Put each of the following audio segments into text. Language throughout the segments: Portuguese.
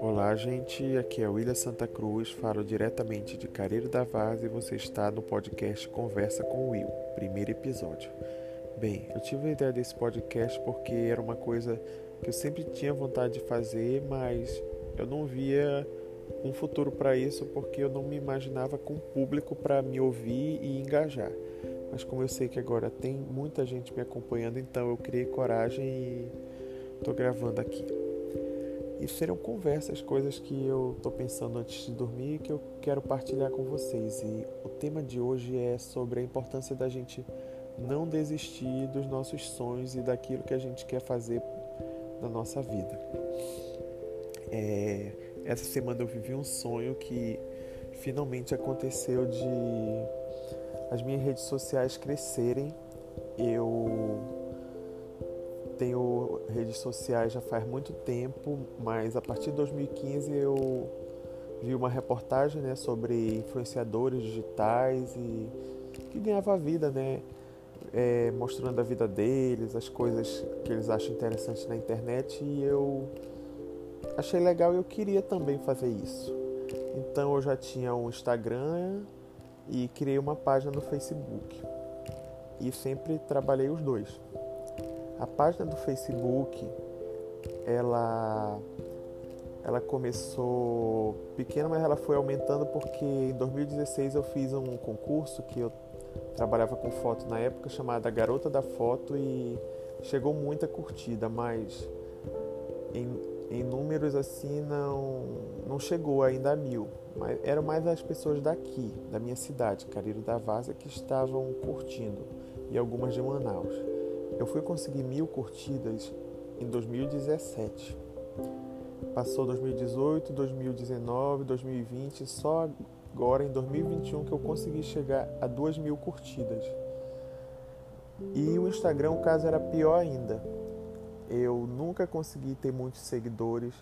Olá, gente. Aqui é William Santa Cruz, falo diretamente de Careiro da Vaz e você está no podcast Conversa com o Will, primeiro episódio. Bem, eu tive a ideia desse podcast porque era uma coisa que eu sempre tinha vontade de fazer, mas eu não via um futuro para isso porque eu não me imaginava com público para me ouvir e engajar. Mas como eu sei que agora tem muita gente me acompanhando, então eu criei coragem e estou gravando aqui. E serão conversas, coisas que eu estou pensando antes de dormir e que eu quero partilhar com vocês. E o tema de hoje é sobre a importância da gente não desistir dos nossos sonhos e daquilo que a gente quer fazer na nossa vida. É, essa semana eu vivi um sonho que finalmente aconteceu de as minhas redes sociais crescerem. Eu tenho redes sociais já faz muito tempo, mas a partir de 2015 eu vi uma reportagem né, sobre influenciadores digitais e que ganhava vida, né? É, mostrando a vida deles, as coisas que eles acham interessantes na internet e eu achei legal e eu queria também fazer isso. Então eu já tinha um Instagram e criei uma página no Facebook. E sempre trabalhei os dois. A página do Facebook, ela ela começou pequena, mas ela foi aumentando porque em 2016 eu fiz um concurso que eu trabalhava com foto na época chamada Garota da Foto e chegou muita curtida, mas em, em números assim não não chegou ainda a mil. Mas eram mais as pessoas daqui, da minha cidade, Cariro da Vaza, que estavam curtindo e algumas de Manaus. Eu fui conseguir mil curtidas em 2017. Passou 2018, 2019, 2020, só agora em 2021 que eu consegui chegar a duas mil curtidas. E o Instagram, o caso era pior ainda. Eu nunca consegui ter muitos seguidores.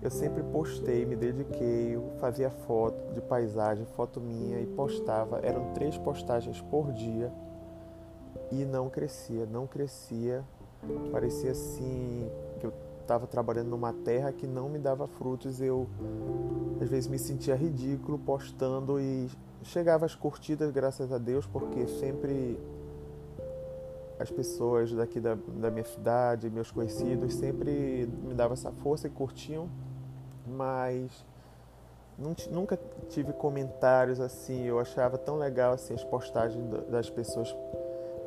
Eu sempre postei, me dediquei, fazia foto de paisagem, foto minha e postava. Eram três postagens por dia e não crescia, não crescia. Parecia assim que eu estava trabalhando numa terra que não me dava frutos. Eu às vezes me sentia ridículo postando e chegava as curtidas, graças a Deus, porque sempre as pessoas daqui da, da minha cidade, meus conhecidos, sempre me davam essa força e curtiam, mas nunca tive comentários assim. Eu achava tão legal assim as postagens das pessoas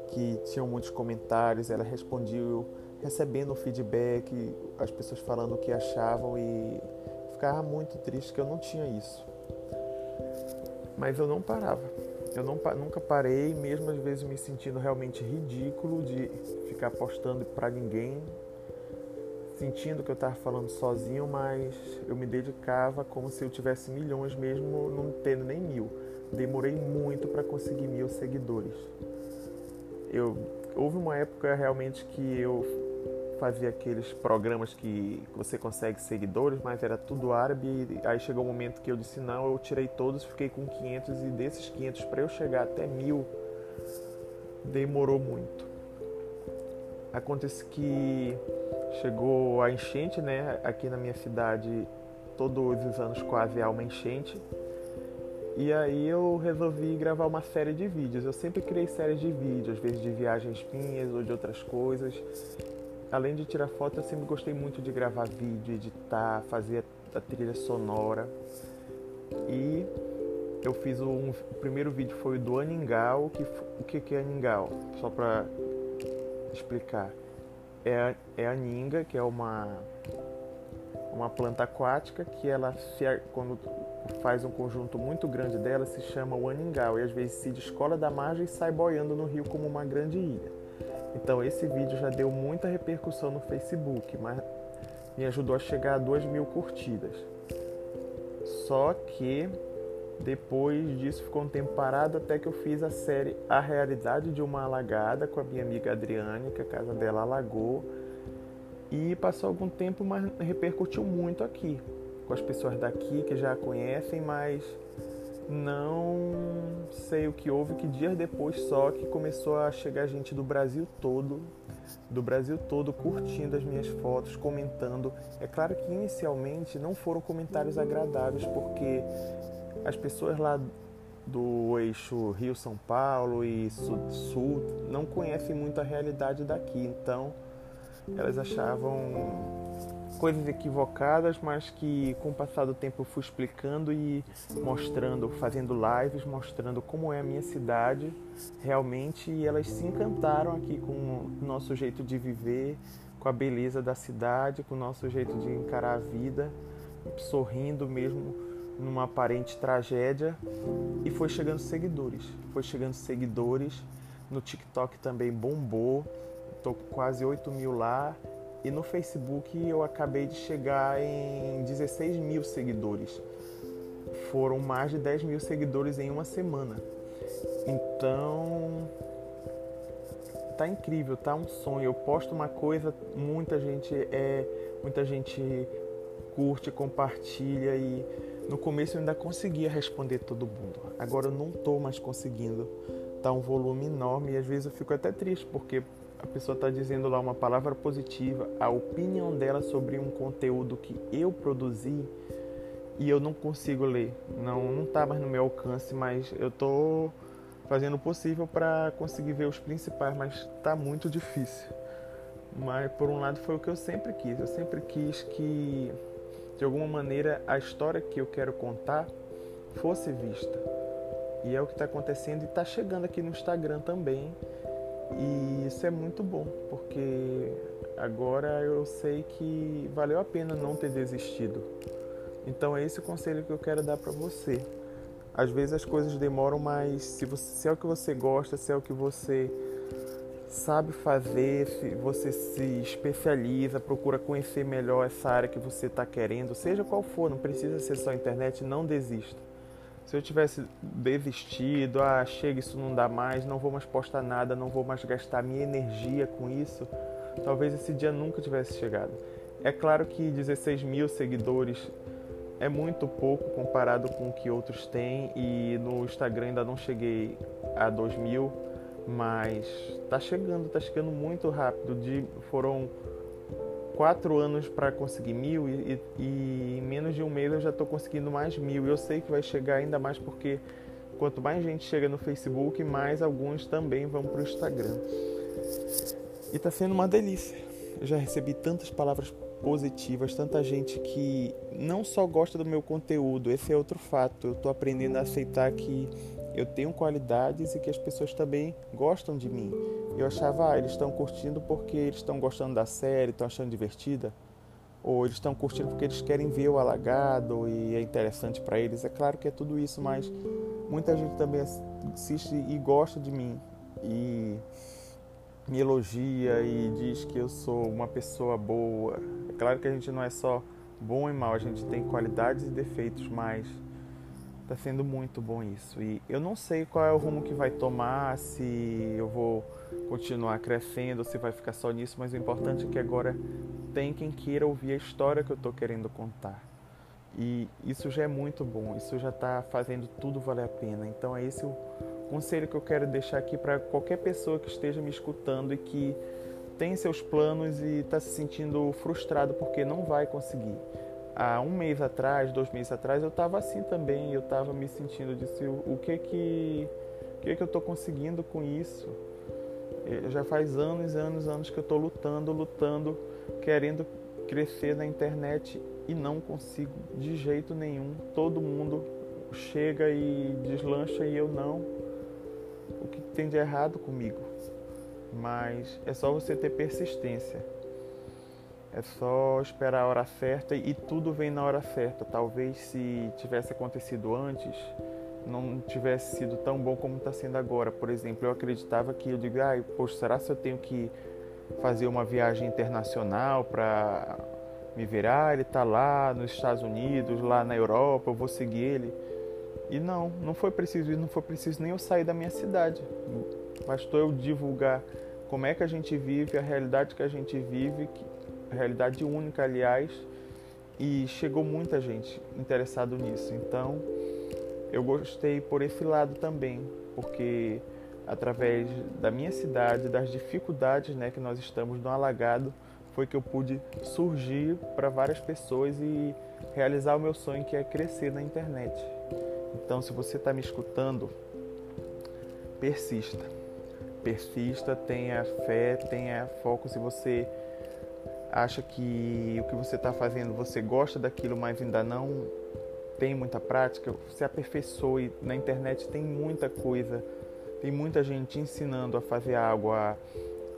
que tinham muitos comentários, ela respondeu recebendo feedback, as pessoas falando o que achavam e ficava muito triste que eu não tinha isso. Mas eu não parava. Eu não, nunca parei, mesmo às vezes me sentindo realmente ridículo de ficar postando para ninguém, sentindo que eu estava falando sozinho, mas eu me dedicava como se eu tivesse milhões mesmo não tendo nem mil. Demorei muito para conseguir mil seguidores eu houve uma época realmente que eu fazia aqueles programas que você consegue seguidores, mas era tudo árabe. Aí chegou um momento que eu disse não, eu tirei todos, fiquei com 500 e desses 500 para eu chegar até mil demorou muito. Acontece que chegou a enchente, né? Aqui na minha cidade, todos os anos quase há uma enchente. E aí eu resolvi gravar uma série de vídeos. Eu sempre criei séries de vídeos, às vezes de viagens minhas ou de outras coisas. Além de tirar foto, eu sempre gostei muito de gravar vídeo, editar, fazer a trilha sonora. E eu fiz um, o primeiro vídeo foi do Aningal. Que, o que, que é Aningal? Só para explicar. É é a ninga, que é uma uma planta aquática que ela se, quando faz um conjunto muito grande dela se chama o aningal e às vezes se descola da margem e sai boiando no rio como uma grande ilha. Então esse vídeo já deu muita repercussão no Facebook, mas me ajudou a chegar a 2 mil curtidas. Só que depois disso ficou um tempo parado até que eu fiz a série A Realidade de uma Alagada com a minha amiga Adriane, que a casa dela alagou e passou algum tempo, mas repercutiu muito aqui, com as pessoas daqui que já a conhecem, mas não sei o que houve, que dias depois só que começou a chegar gente do Brasil todo, do Brasil todo curtindo as minhas fotos, comentando. É claro que inicialmente não foram comentários agradáveis, porque as pessoas lá do eixo Rio-São Paulo e Sul não conhecem muito a realidade daqui, então elas achavam coisas equivocadas, mas que com o passar do tempo eu fui explicando e mostrando, fazendo lives, mostrando como é a minha cidade realmente, e elas se encantaram aqui com o nosso jeito de viver, com a beleza da cidade, com o nosso jeito de encarar a vida, sorrindo mesmo numa aparente tragédia, e foi chegando seguidores, foi chegando seguidores, no TikTok também bombou, estou com quase 8 mil lá, e no Facebook eu acabei de chegar em 16 mil seguidores. Foram mais de 10 mil seguidores em uma semana. Então tá incrível, tá um sonho. Eu posto uma coisa, muita gente é, muita gente curte, compartilha e no começo eu ainda conseguia responder todo mundo. Agora eu não tô mais conseguindo. Tá um volume enorme e às vezes eu fico até triste porque a pessoa está dizendo lá uma palavra positiva, a opinião dela sobre um conteúdo que eu produzi e eu não consigo ler. Não não está mais no meu alcance, mas eu estou fazendo o possível para conseguir ver os principais, mas está muito difícil. Mas por um lado foi o que eu sempre quis. Eu sempre quis que de alguma maneira a história que eu quero contar fosse vista. E é o que está acontecendo e está chegando aqui no Instagram também. E isso é muito bom, porque agora eu sei que valeu a pena não ter desistido. Então é esse o conselho que eu quero dar para você. Às vezes as coisas demoram, mas se, você, se é o que você gosta, se é o que você sabe fazer, se você se especializa, procura conhecer melhor essa área que você está querendo, seja qual for, não precisa ser só internet, não desista. Se eu tivesse desistido, ah, chega, isso não dá mais, não vou mais postar nada, não vou mais gastar minha energia com isso, talvez esse dia nunca tivesse chegado. É claro que 16 mil seguidores é muito pouco comparado com o que outros têm e no Instagram ainda não cheguei a 2 mil, mas tá chegando, tá chegando muito rápido. De, foram quatro anos para conseguir mil e, e, em menos de um mês eu já estou conseguindo mais mil. Eu sei que vai chegar ainda mais porque quanto mais gente chega no Facebook, mais alguns também vão para o Instagram. E está sendo uma delícia. Eu já recebi tantas palavras positivas, tanta gente que não só gosta do meu conteúdo, esse é outro fato. Eu estou aprendendo a aceitar que eu tenho qualidades e que as pessoas também gostam de mim. Eu achava, ah, eles estão curtindo porque eles estão gostando da série, estão achando divertida, ou eles estão curtindo porque eles querem ver o alagado e é interessante para eles. É claro que é tudo isso, mas muita gente também assiste e gosta de mim e me elogia e diz que eu sou uma pessoa boa. É claro que a gente não é só bom e mal, a gente tem qualidades e defeitos, mas Tá sendo muito bom isso. E eu não sei qual é o rumo que vai tomar, se eu vou continuar crescendo, se vai ficar só nisso, mas o importante é que agora tem quem queira ouvir a história que eu estou querendo contar. E isso já é muito bom, isso já está fazendo tudo valer a pena. Então é esse o conselho que eu quero deixar aqui para qualquer pessoa que esteja me escutando e que tem seus planos e está se sentindo frustrado porque não vai conseguir há um mês atrás, dois meses atrás, eu estava assim também. Eu estava me sentindo, disse, o, que que, o que que eu estou conseguindo com isso? Eu já faz anos, anos, anos que eu estou lutando, lutando, querendo crescer na internet e não consigo de jeito nenhum. Todo mundo chega e deslancha e eu não. O que tem de errado comigo? Mas é só você ter persistência. É só esperar a hora certa e tudo vem na hora certa. Talvez se tivesse acontecido antes, não tivesse sido tão bom como está sendo agora. Por exemplo, eu acreditava que eu digo, ah, poxa, será que eu tenho que fazer uma viagem internacional para me virar? Ele está lá nos Estados Unidos, lá na Europa, eu vou seguir ele. E não, não foi preciso não foi preciso nem eu sair da minha cidade. Bastou eu divulgar como é que a gente vive, a realidade que a gente vive, realidade única, aliás, e chegou muita gente interessado nisso. Então, eu gostei por esse lado também, porque através da minha cidade, das dificuldades né, que nós estamos no alagado, foi que eu pude surgir para várias pessoas e realizar o meu sonho que é crescer na internet. Então, se você está me escutando, persista. Persista, tenha fé, tenha foco. Se você acha que o que você está fazendo, você gosta daquilo, mas ainda não tem muita prática, se aperfeiçoe. Na internet tem muita coisa, tem muita gente ensinando a fazer algo, a,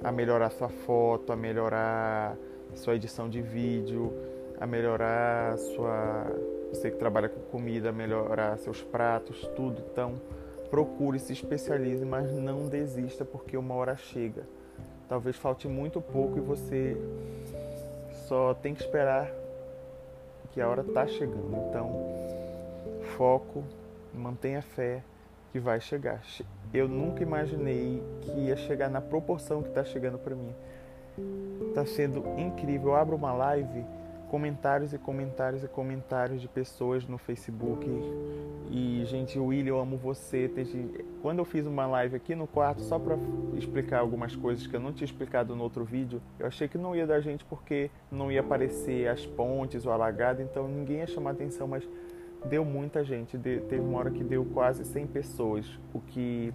a melhorar sua foto, a melhorar sua edição de vídeo, a melhorar sua. Você que trabalha com comida, melhorar seus pratos, tudo. Então, procure, se especialize, mas não desista porque uma hora chega. Talvez falte muito pouco e você só tem que esperar que a hora está chegando. Então, foco, mantenha fé que vai chegar. Eu nunca imaginei que ia chegar na proporção que está chegando para mim. Está sendo incrível. Eu abro uma live comentários e comentários e comentários de pessoas no Facebook. E, gente, William, eu amo você. Quando eu fiz uma live aqui no quarto, só para explicar algumas coisas que eu não tinha explicado no outro vídeo, eu achei que não ia dar gente porque não ia aparecer as pontes ou alagado, então ninguém ia chamar atenção, mas deu muita gente. teve uma hora que deu quase 100 pessoas, o que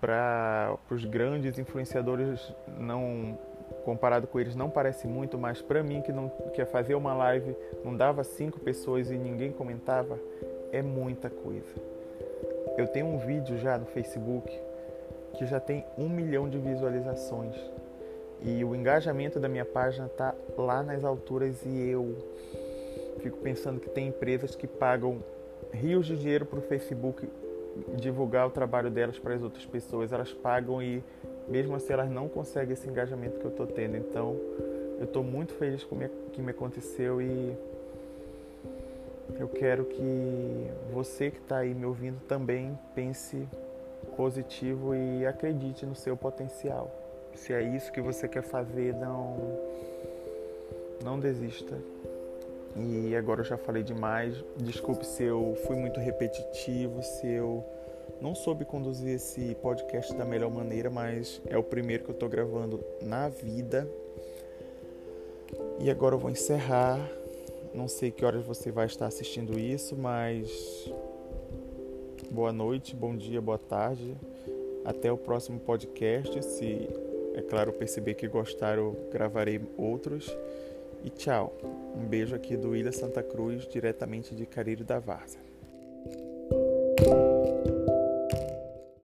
para os grandes influenciadores não comparado com eles não parece muito, mas para mim que não que fazer uma live não dava cinco pessoas e ninguém comentava, é muita coisa. Eu tenho um vídeo já no Facebook que já tem um milhão de visualizações e o engajamento da minha página tá lá nas alturas e eu fico pensando que tem empresas que pagam rios de dinheiro para o Facebook divulgar o trabalho delas para as outras pessoas. Elas pagam e mesmo assim elas não conseguem esse engajamento que eu estou tendo. Então eu estou muito feliz com o que me aconteceu e eu quero que você que está aí me ouvindo também pense positivo e acredite no seu potencial. Se é isso que você quer fazer, não não desista. E agora eu já falei demais. Desculpe se eu fui muito repetitivo, se eu não soube conduzir esse podcast da melhor maneira, mas é o primeiro que eu estou gravando na vida. E agora eu vou encerrar. Não sei que horas você vai estar assistindo isso, mas boa noite, bom dia, boa tarde. Até o próximo podcast. Se, é claro, perceber que gostaram, gravarei outros. E tchau. Um beijo aqui do Ilha Santa Cruz, diretamente de Careiro da Várzea.